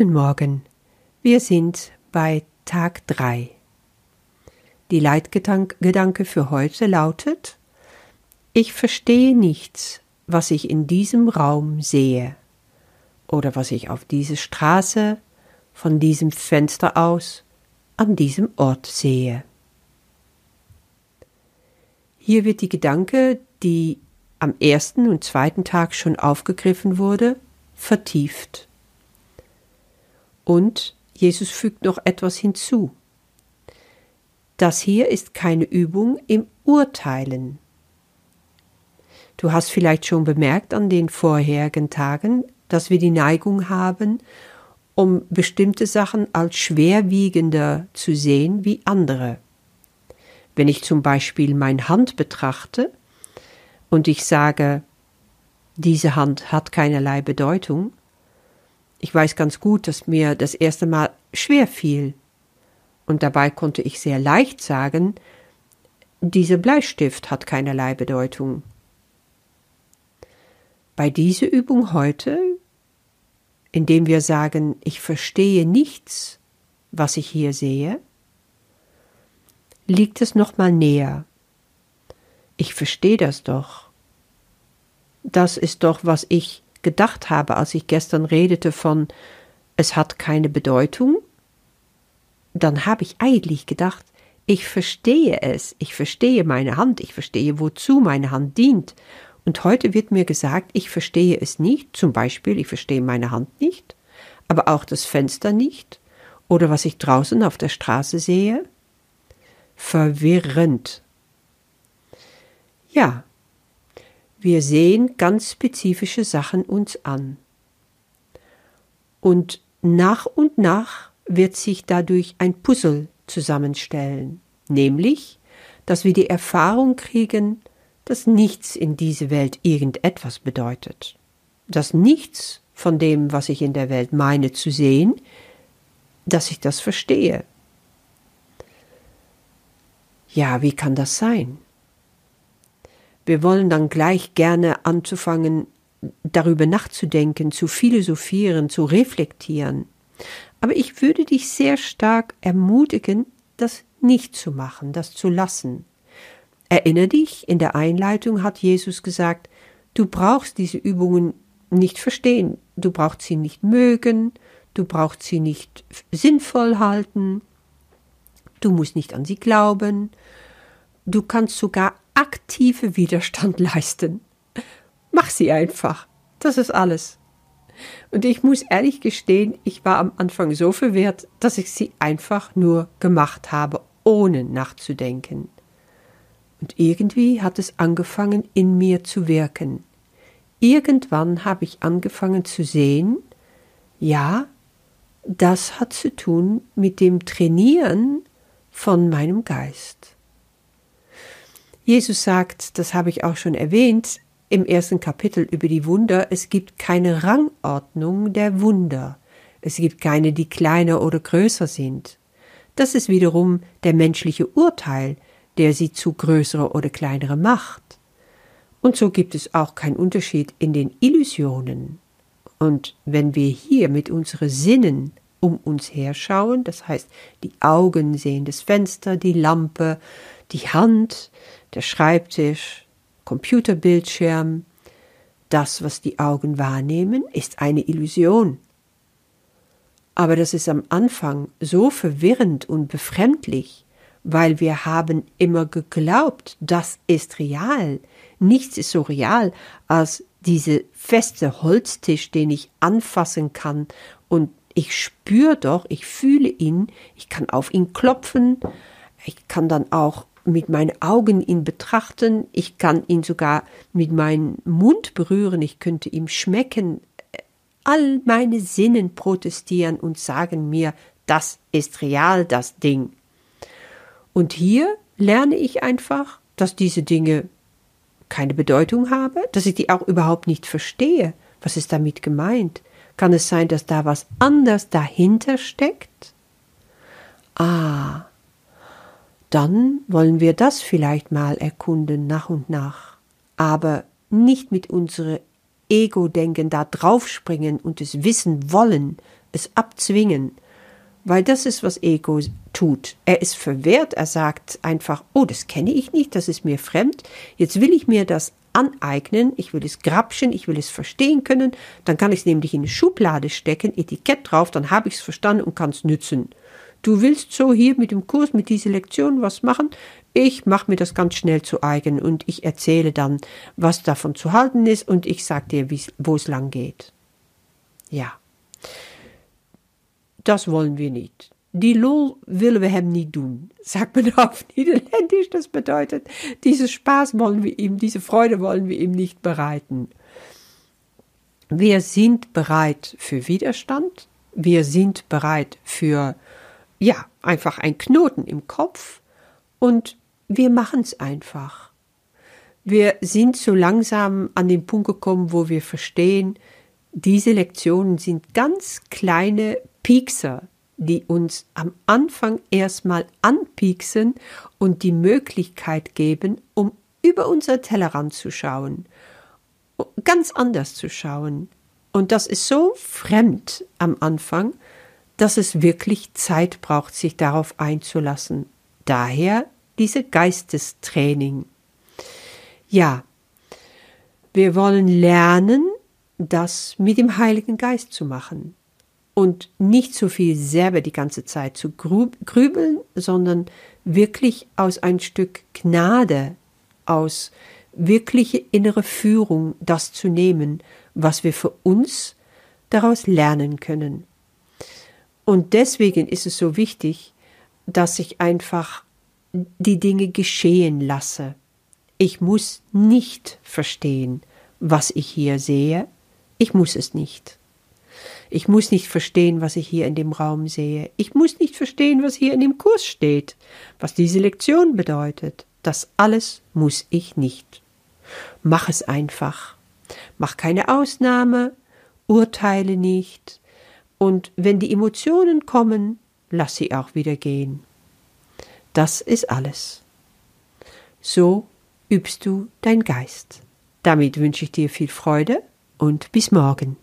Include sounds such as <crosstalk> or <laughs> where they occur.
Guten Morgen. Wir sind bei Tag 3. Die Leitgedanke für heute lautet Ich verstehe nichts, was ich in diesem Raum sehe oder was ich auf dieser Straße, von diesem Fenster aus, an diesem Ort sehe. Hier wird die Gedanke, die am ersten und zweiten Tag schon aufgegriffen wurde, vertieft. Und Jesus fügt noch etwas hinzu. Das hier ist keine Übung im Urteilen. Du hast vielleicht schon bemerkt an den vorherigen Tagen, dass wir die Neigung haben, um bestimmte Sachen als schwerwiegender zu sehen wie andere. Wenn ich zum Beispiel meine Hand betrachte und ich sage, diese Hand hat keinerlei Bedeutung, ich weiß ganz gut, dass mir das erste Mal schwer fiel. Und dabei konnte ich sehr leicht sagen, dieser Bleistift hat keinerlei Bedeutung. Bei dieser Übung heute, indem wir sagen, ich verstehe nichts, was ich hier sehe, liegt es noch mal näher. Ich verstehe das doch. Das ist doch, was ich gedacht habe, als ich gestern redete von es hat keine Bedeutung, dann habe ich eigentlich gedacht, ich verstehe es, ich verstehe meine Hand, ich verstehe, wozu meine Hand dient. Und heute wird mir gesagt, ich verstehe es nicht, zum Beispiel, ich verstehe meine Hand nicht, aber auch das Fenster nicht oder was ich draußen auf der Straße sehe. Verwirrend. Ja, wir sehen ganz spezifische Sachen uns an. Und nach und nach wird sich dadurch ein Puzzle zusammenstellen, nämlich, dass wir die Erfahrung kriegen, dass nichts in dieser Welt irgendetwas bedeutet, dass nichts von dem, was ich in der Welt meine zu sehen, dass ich das verstehe. Ja, wie kann das sein? Wir wollen dann gleich gerne anzufangen, darüber nachzudenken, zu philosophieren, zu reflektieren. Aber ich würde dich sehr stark ermutigen, das nicht zu machen, das zu lassen. Erinner dich, in der Einleitung hat Jesus gesagt, du brauchst diese Übungen nicht verstehen, du brauchst sie nicht mögen, du brauchst sie nicht sinnvoll halten, du musst nicht an sie glauben, du kannst sogar aktive Widerstand leisten. Mach sie einfach. Das ist alles. Und ich muss ehrlich gestehen, ich war am Anfang so verwirrt, dass ich sie einfach nur gemacht habe, ohne nachzudenken. Und irgendwie hat es angefangen, in mir zu wirken. Irgendwann habe ich angefangen zu sehen, ja, das hat zu tun mit dem Trainieren von meinem Geist. Jesus sagt, das habe ich auch schon erwähnt, im ersten Kapitel über die Wunder, es gibt keine Rangordnung der Wunder. Es gibt keine, die kleiner oder größer sind. Das ist wiederum der menschliche Urteil, der sie zu größere oder kleinere macht. Und so gibt es auch keinen Unterschied in den Illusionen. Und wenn wir hier mit unseren Sinnen um uns her schauen, das heißt, die Augen sehen das Fenster, die Lampe, die Hand, der Schreibtisch, Computerbildschirm, das, was die Augen wahrnehmen, ist eine Illusion. Aber das ist am Anfang so verwirrend und befremdlich, weil wir haben immer geglaubt, das ist real. Nichts ist so real als diese feste Holztisch, den ich anfassen kann und ich spüre doch, ich fühle ihn, ich kann auf ihn klopfen, ich kann dann auch mit meinen Augen ihn betrachten, ich kann ihn sogar mit meinem Mund berühren, ich könnte ihm schmecken. All meine Sinnen protestieren und sagen mir, das ist real, das Ding. Und hier lerne ich einfach, dass diese Dinge keine Bedeutung haben, dass ich die auch überhaupt nicht verstehe. Was ist damit gemeint? Kann es sein, dass da was anders dahinter steckt? Ah, dann wollen wir das vielleicht mal erkunden nach und nach, aber nicht mit unserem Ego-Denken da draufspringen und es wissen wollen, es abzwingen, weil das ist, was Ego tut. Er ist verwehrt, er sagt einfach, oh, das kenne ich nicht, das ist mir fremd, jetzt will ich mir das aneignen, ich will es grapschen, ich will es verstehen können, dann kann ich es nämlich in eine Schublade stecken, Etikett drauf, dann habe ich es verstanden und kann es nützen. Du willst so hier mit dem Kurs, mit dieser Lektion was machen? Ich mache mir das ganz schnell zu eigen und ich erzähle dann, was davon zu halten ist und ich sage dir, wo es lang geht. Ja. Das wollen wir nicht. Die lol willen we hem niet doen, sagt man <laughs> auf Niederländisch. Das bedeutet, diese Spaß wollen wir ihm, diese Freude wollen wir ihm nicht bereiten. Wir sind bereit für Widerstand. Wir sind bereit für, ja, einfach ein Knoten im Kopf. Und wir machen es einfach. Wir sind so langsam an den Punkt gekommen, wo wir verstehen, diese Lektionen sind ganz kleine Piekser, die uns am Anfang erstmal anpieksen und die Möglichkeit geben, um über unser Tellerrand zu schauen, ganz anders zu schauen. Und das ist so fremd am Anfang, dass es wirklich Zeit braucht, sich darauf einzulassen. Daher diese Geistestraining. Ja, wir wollen lernen, das mit dem Heiligen Geist zu machen und nicht so viel selber die ganze Zeit zu grübeln, sondern wirklich aus ein Stück Gnade, aus wirkliche innere Führung das zu nehmen, was wir für uns daraus lernen können. Und deswegen ist es so wichtig, dass ich einfach die Dinge geschehen lasse. Ich muss nicht verstehen, was ich hier sehe. Ich muss es nicht. Ich muss nicht verstehen, was ich hier in dem Raum sehe. Ich muss nicht verstehen, was hier in dem Kurs steht, was diese Lektion bedeutet. Das alles muss ich nicht. Mach es einfach. Mach keine Ausnahme, urteile nicht. Und wenn die Emotionen kommen, lass sie auch wieder gehen. Das ist alles. So übst du dein Geist. Damit wünsche ich dir viel Freude und bis morgen.